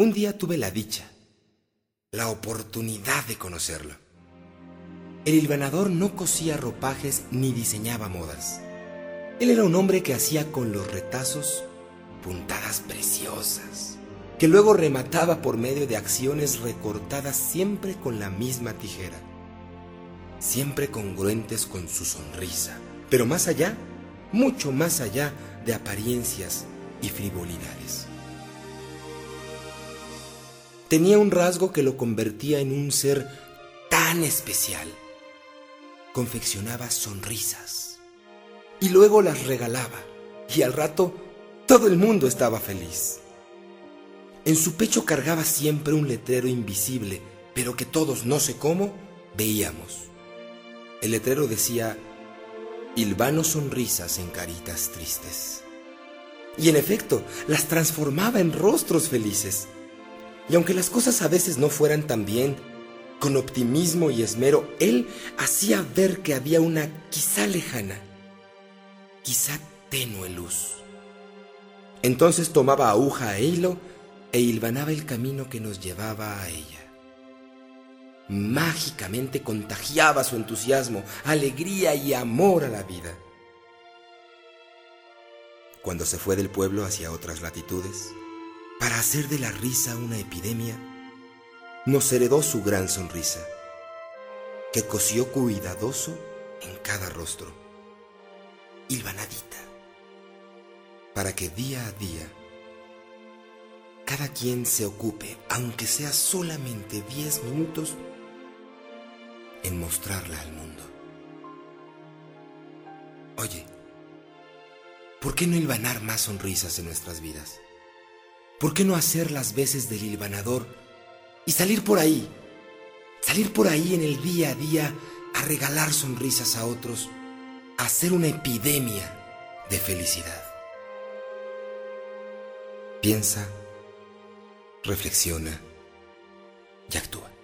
Un día tuve la dicha, la oportunidad de conocerlo. El hilvanador no cosía ropajes ni diseñaba modas. Él era un hombre que hacía con los retazos puntadas preciosas, que luego remataba por medio de acciones recortadas siempre con la misma tijera, siempre congruentes con su sonrisa, pero más allá, mucho más allá de apariencias y frivolidades. Tenía un rasgo que lo convertía en un ser tan especial confeccionaba sonrisas y luego las regalaba y al rato todo el mundo estaba feliz. En su pecho cargaba siempre un letrero invisible, pero que todos, no sé cómo, veíamos. El letrero decía, Hilvano sonrisas en caritas tristes. Y en efecto, las transformaba en rostros felices. Y aunque las cosas a veces no fueran tan bien, con optimismo y esmero, él hacía ver que había una quizá lejana, quizá tenue luz. Entonces tomaba aguja e hilo e hilvanaba el camino que nos llevaba a ella. Mágicamente contagiaba su entusiasmo, alegría y amor a la vida. Cuando se fue del pueblo hacia otras latitudes, para hacer de la risa una epidemia, nos heredó su gran sonrisa, que cosió cuidadoso en cada rostro, hilvanadita, para que día a día cada quien se ocupe, aunque sea solamente diez minutos, en mostrarla al mundo. Oye, ¿por qué no hilvanar más sonrisas en nuestras vidas? ¿Por qué no hacer las veces del hilvanador y salir por ahí, salir por ahí en el día a día a regalar sonrisas a otros, a hacer una epidemia de felicidad. Piensa, reflexiona y actúa.